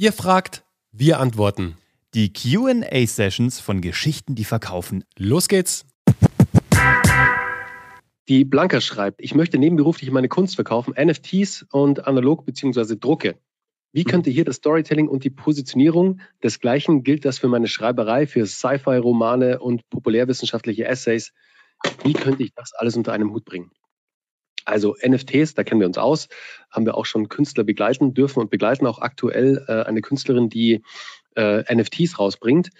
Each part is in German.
Ihr fragt, wir antworten. Die QA-Sessions von Geschichten, die verkaufen. Los geht's. Die Blanca schreibt, ich möchte nebenberuflich meine Kunst verkaufen, NFTs und analog bzw. Drucke. Wie könnte hier das Storytelling und die Positionierung desgleichen gilt das für meine Schreiberei, für Sci-Fi-Romane und populärwissenschaftliche Essays? Wie könnte ich das alles unter einem Hut bringen? Also NFTs, da kennen wir uns aus, haben wir auch schon Künstler begleiten dürfen und begleiten auch aktuell äh, eine Künstlerin, die äh, NFTs rausbringt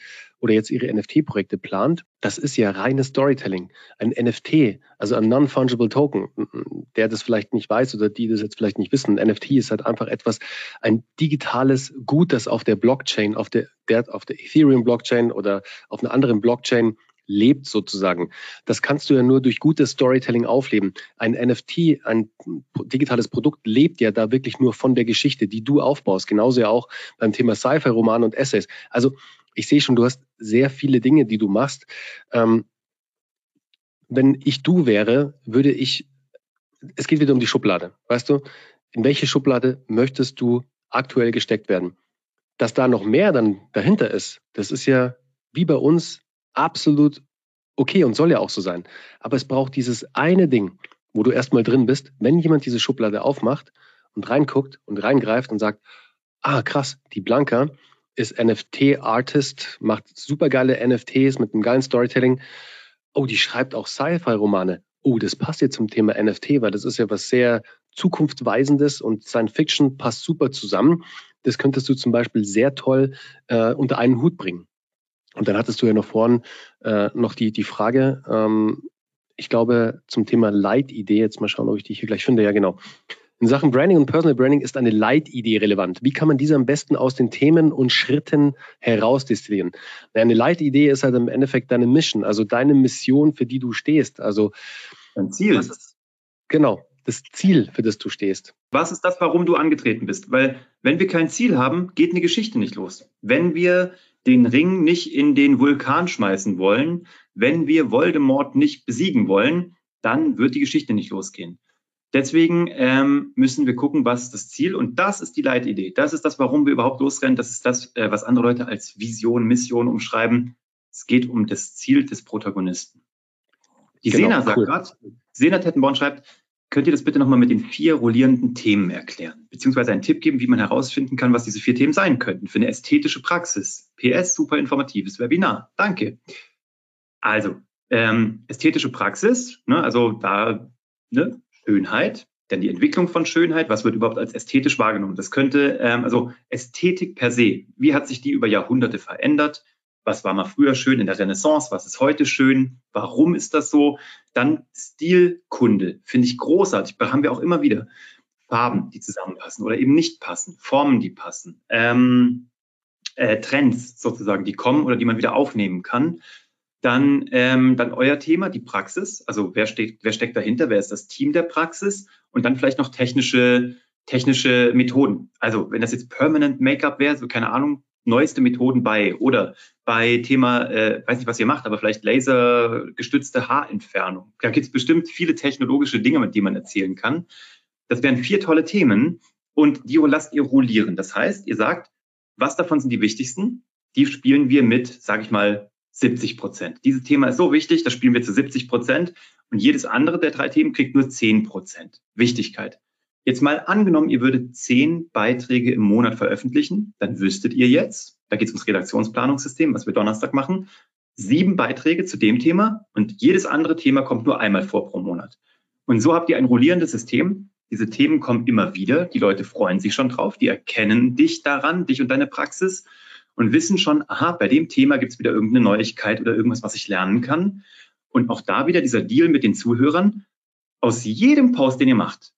oder jetzt ihre NFT-Projekte plant. Das ist ja reines Storytelling. Ein NFT, also ein Non-Fungible Token, der das vielleicht nicht weiß oder die das jetzt vielleicht nicht wissen. Ein NFT ist halt einfach etwas, ein digitales Gut, das auf der Blockchain, auf der, der auf der Ethereum-Blockchain oder auf einer anderen Blockchain lebt sozusagen. Das kannst du ja nur durch gutes Storytelling aufleben. Ein NFT, ein digitales Produkt lebt ja da wirklich nur von der Geschichte, die du aufbaust. Genauso ja auch beim Thema Sci-Fi-Roman und Essays. Also ich sehe schon, du hast sehr viele Dinge, die du machst. Ähm, wenn ich du wäre, würde ich, es geht wieder um die Schublade, weißt du? In welche Schublade möchtest du aktuell gesteckt werden? Dass da noch mehr dann dahinter ist, das ist ja wie bei uns absolut okay und soll ja auch so sein. Aber es braucht dieses eine Ding, wo du erstmal drin bist, wenn jemand diese Schublade aufmacht und reinguckt und reingreift und sagt, ah krass, die Blanca ist NFT-Artist, macht supergeile NFTs mit einem geilen Storytelling. Oh, die schreibt auch Sci-Fi-Romane. Oh, das passt jetzt zum Thema NFT, weil das ist ja was sehr zukunftsweisendes und Science Fiction passt super zusammen. Das könntest du zum Beispiel sehr toll äh, unter einen Hut bringen. Und dann hattest du ja noch vorhin äh, noch die, die Frage, ähm, ich glaube, zum Thema Leitidee, jetzt mal schauen, ob ich die hier gleich finde. Ja, genau. In Sachen Branding und Personal Branding ist eine Leitidee relevant. Wie kann man diese am besten aus den Themen und Schritten herausdestillieren? Eine Leitidee ist halt im Endeffekt deine Mission, also deine Mission, für die du stehst. Also ein Ziel. Ist, genau, das Ziel, für das du stehst. Was ist das, warum du angetreten bist? Weil wenn wir kein Ziel haben, geht eine Geschichte nicht los. Wenn wir den Ring nicht in den Vulkan schmeißen wollen, wenn wir Voldemort nicht besiegen wollen, dann wird die Geschichte nicht losgehen. Deswegen ähm, müssen wir gucken, was ist das Ziel und das ist die Leitidee. Das ist das, warum wir überhaupt losrennen. Das ist das, äh, was andere Leute als Vision, Mission umschreiben. Es geht um das Ziel des Protagonisten. Die genau, Sena sagt cool. gerade, Sena Tettenborn schreibt, Könnt ihr das bitte nochmal mit den vier rollierenden Themen erklären? Beziehungsweise einen Tipp geben, wie man herausfinden kann, was diese vier Themen sein könnten für eine ästhetische Praxis. PS, super informatives Webinar. Danke. Also, ähm, ästhetische Praxis, ne, also da ne, Schönheit, dann die Entwicklung von Schönheit, was wird überhaupt als ästhetisch wahrgenommen? Das könnte, ähm, also Ästhetik per se, wie hat sich die über Jahrhunderte verändert? Was war mal früher schön in der Renaissance, was ist heute schön, warum ist das so. Dann Stilkunde, finde ich großartig, da haben wir auch immer wieder Farben, die zusammenpassen oder eben nicht passen, Formen, die passen, ähm, äh, Trends sozusagen, die kommen oder die man wieder aufnehmen kann. Dann, ähm, dann euer Thema, die Praxis, also wer, steht, wer steckt dahinter, wer ist das Team der Praxis? Und dann vielleicht noch technische, technische Methoden. Also wenn das jetzt Permanent Make-up wäre, so keine Ahnung, neueste Methoden bei oder bei Thema, äh, weiß nicht, was ihr macht, aber vielleicht lasergestützte Haarentfernung. Da gibt es bestimmt viele technologische Dinge, mit denen man erzählen kann. Das wären vier tolle Themen und die lasst ihr rollieren. Das heißt, ihr sagt, was davon sind die wichtigsten? Die spielen wir mit, sage ich mal, 70 Prozent. Dieses Thema ist so wichtig, das spielen wir zu 70 Prozent und jedes andere der drei Themen kriegt nur 10 Prozent Wichtigkeit. Jetzt mal angenommen, ihr würdet zehn Beiträge im Monat veröffentlichen, dann wüsstet ihr jetzt, da geht es ums Redaktionsplanungssystem, was wir Donnerstag machen, sieben Beiträge zu dem Thema und jedes andere Thema kommt nur einmal vor pro Monat. Und so habt ihr ein rollierendes System. Diese Themen kommen immer wieder. Die Leute freuen sich schon drauf. Die erkennen dich daran, dich und deine Praxis und wissen schon, aha, bei dem Thema gibt es wieder irgendeine Neuigkeit oder irgendwas, was ich lernen kann. Und auch da wieder dieser Deal mit den Zuhörern. Aus jedem Post, den ihr macht,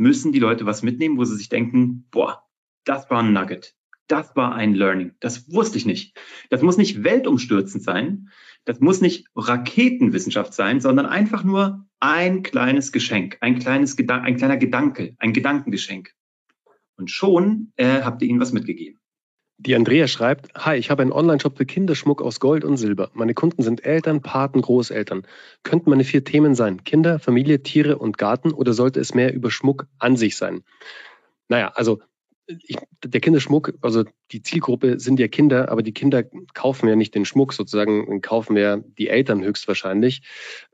müssen die Leute was mitnehmen, wo sie sich denken, boah, das war ein Nugget. Das war ein Learning. Das wusste ich nicht. Das muss nicht weltumstürzend sein. Das muss nicht Raketenwissenschaft sein, sondern einfach nur ein kleines Geschenk, ein kleines Gedan ein kleiner Gedanke, ein Gedankengeschenk. Und schon äh, habt ihr ihnen was mitgegeben. Die Andrea schreibt, Hi, ich habe einen Online-Shop für Kinderschmuck aus Gold und Silber. Meine Kunden sind Eltern, Paten, Großeltern. Könnten meine vier Themen sein? Kinder, Familie, Tiere und Garten oder sollte es mehr über Schmuck an sich sein? Naja, also ich, der Kinderschmuck, also die Zielgruppe sind ja Kinder, aber die Kinder kaufen ja nicht den Schmuck sozusagen, kaufen ja die Eltern höchstwahrscheinlich.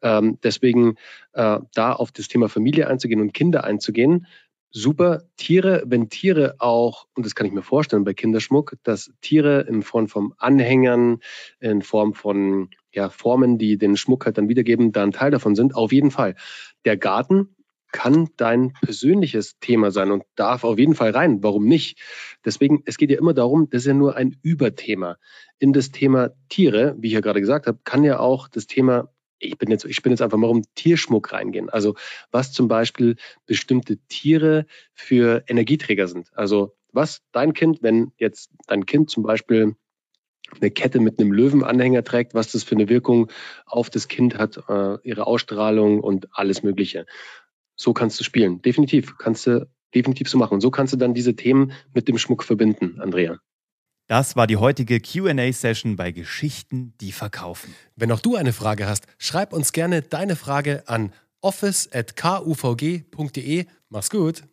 Ähm, deswegen äh, da auf das Thema Familie einzugehen und Kinder einzugehen, super. Tiere, wenn Tiere auch, und das kann ich mir vorstellen bei Kinderschmuck, dass Tiere in Form von Anhängern, in Form von ja, Formen, die den Schmuck halt dann wiedergeben, da ein Teil davon sind, auf jeden Fall. Der Garten kann dein persönliches Thema sein und darf auf jeden Fall rein. Warum nicht? Deswegen, es geht ja immer darum, das ist ja nur ein Überthema. In das Thema Tiere, wie ich ja gerade gesagt habe, kann ja auch das Thema ich bin jetzt, ich bin jetzt einfach mal um Tierschmuck reingehen. Also was zum Beispiel bestimmte Tiere für Energieträger sind. Also was dein Kind, wenn jetzt dein Kind zum Beispiel eine Kette mit einem Löwenanhänger trägt, was das für eine Wirkung auf das Kind hat, äh, ihre Ausstrahlung und alles Mögliche. So kannst du spielen. Definitiv. Kannst du definitiv so machen. Und so kannst du dann diese Themen mit dem Schmuck verbinden, Andrea. Das war die heutige QA-Session bei Geschichten, die verkaufen. Wenn auch du eine Frage hast, schreib uns gerne deine Frage an office.kuvg.de. Mach's gut.